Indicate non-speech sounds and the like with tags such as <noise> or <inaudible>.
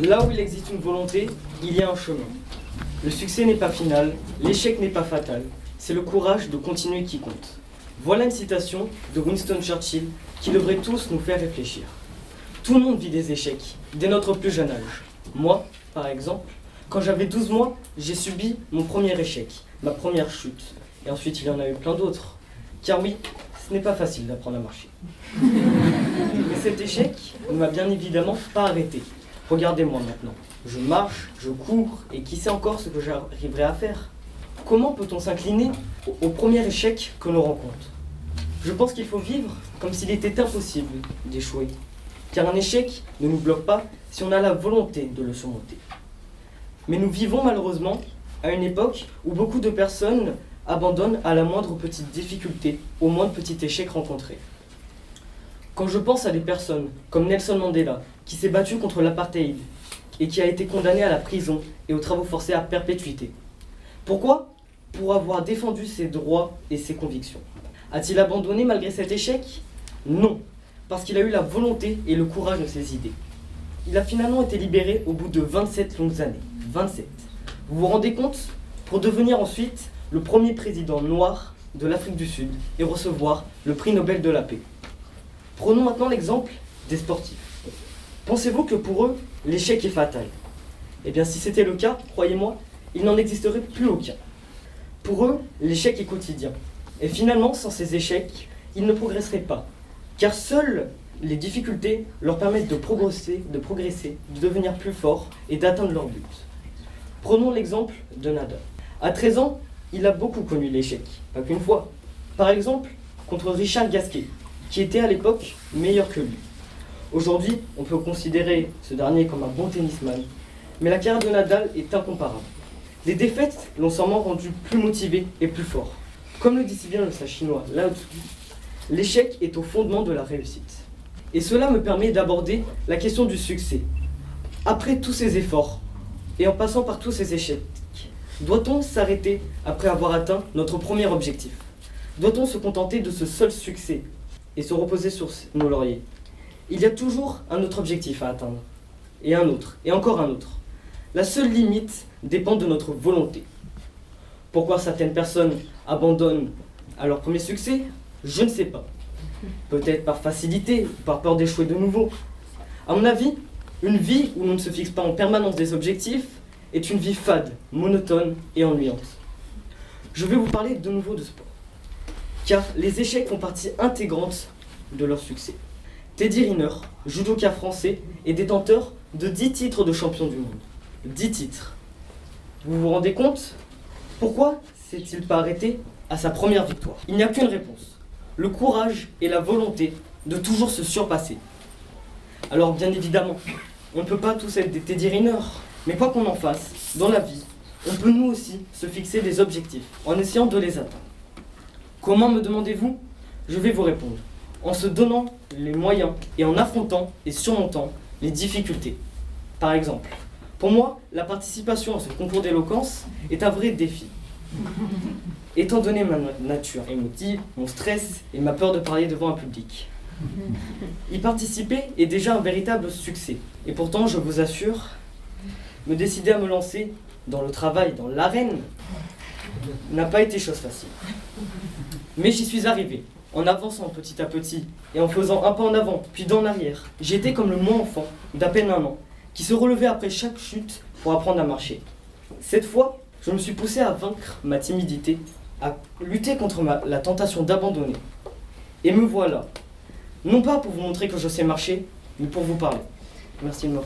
Là où il existe une volonté, il y a un chemin. Le succès n'est pas final, l'échec n'est pas fatal, c'est le courage de continuer qui compte. Voilà une citation de Winston Churchill qui devrait tous nous faire réfléchir. Tout le monde vit des échecs, dès notre plus jeune âge. Moi, par exemple, quand j'avais 12 mois, j'ai subi mon premier échec, ma première chute. Et ensuite, il y en a eu plein d'autres. Car oui, ce n'est pas facile d'apprendre à marcher. <laughs> Mais cet échec ne m'a bien évidemment pas arrêté. Regardez-moi maintenant. Je marche, je cours, et qui sait encore ce que j'arriverai à faire? Comment peut-on s'incliner au, premier échec que l'on rencontre? Je pense qu'il faut vivre comme s'il était impossible d'échouer. Car un échec ne nous bloque pas si on a la volonté de le surmonter. Mais nous vivons malheureusement à une époque où beaucoup de personnes abandonnent à la moindre petite difficulté, au moindre petit échec rencontré. Quand je pense à des personnes comme Nelson Mandela, qui s'est battu contre l'apartheid et qui a été condamné à la prison et aux travaux forcés à perpétuité. Pourquoi? Pour avoir défendu ses droits et ses convictions. A-t-il abandonné malgré cet échec? Non, parce qu'il a eu la volonté et le courage de ses idées. Il a finalement été libéré au bout de 27 longues années. 27. Vous vous rendez compte? Pour devenir ensuite le premier président noir de l'Afrique du Sud et recevoir le prix Nobel de la paix. Prenons maintenant l'exemple des sportifs. Pensez-vous que pour eux, l'échec est fatal? Eh bien, si c'était le cas, croyez-moi, il n'en existerait plus aucun. Pour eux, l'échec est quotidien. Et finalement, sans ces échecs, ils ne progresseraient pas. Car seules les difficultés leur permettent de progresser, de progresser, de devenir plus forts et d'atteindre leur but. Prenons l'exemple de Nadal. À 13 ans, il a beaucoup connu l'échec, pas qu'une fois. Par exemple, contre Richard Gasquet, qui était à l'époque meilleur que lui. Aujourd'hui, on peut considérer ce dernier comme un bon tennisman, mais la carrière de Nadal est incomparable. Les défaites l'ont sûrement rendu plus motivé et plus fort. Comme le dit si bien le sage chinois Lao Tzu, l'échec est au fondement de la réussite. Et cela me permet d'aborder la question du succès. Après tous ces efforts, et en passant par tous ces échecs, doit-on s'arrêter après avoir atteint notre premier objectif? Doit-on se contenter de ce seul succès? Et se reposer sur nos lauriers Il y a toujours un autre objectif à atteindre, et un autre, et encore un autre. La seule limite dépend de notre volonté. Pourquoi certaines personnes abandonnent à leur premier succès Je ne sais pas. Peut-être par facilité par peur d'échouer de nouveau. À mon avis, une vie où l'on ne se fixe pas en permanence des objectifs est une vie fade, monotone et ennuyante. Je vais vous parler de nouveau de sport. Car les échecs font partie intégrante de leur succès. Teddy Riner, judoka français, est détenteur de 10 titres de champion du monde. 10 titres. Vous vous rendez compte? Pourquoi s'est-il pas arrêté à sa première victoire? Il n'y a qu'une réponse. Le courage et la volonté de toujours se surpasser. Alors bien évidemment, on ne peut pas tous être des Teddy Riner, mais quoi qu'on en fasse, dans la vie, on peut nous aussi se fixer des objectifs en essayant de les atteindre. Comment me demandez-vous? Je vais vous répondre. En se donnant les moyens et en affrontant et surmontant les difficultés. Par exemple, pour moi, la participation à ce concours d'éloquence est un vrai défi. <laughs> Étant donné ma nature émotive, mon stress et ma peur de parler devant un public. <laughs> Y participer est déjà un véritable succès. Et pourtant, je vous assure, me décider à me lancer dans le travail, dans l'arène, n'a pas été chose facile. Mais j'y suis arrivé, en avançant petit à petit, et en faisant un pas en avant, puis d'en arrière. J'étais comme le moi enfant, d'à peine un an, qui se relevait après chaque chute pour apprendre à marcher. Cette fois, je me suis poussé à vaincre ma timidité, à lutter contre la tentation d'abandonner. Et me voilà. Non pas pour vous montrer que je sais marcher, mais pour vous parler. Merci de me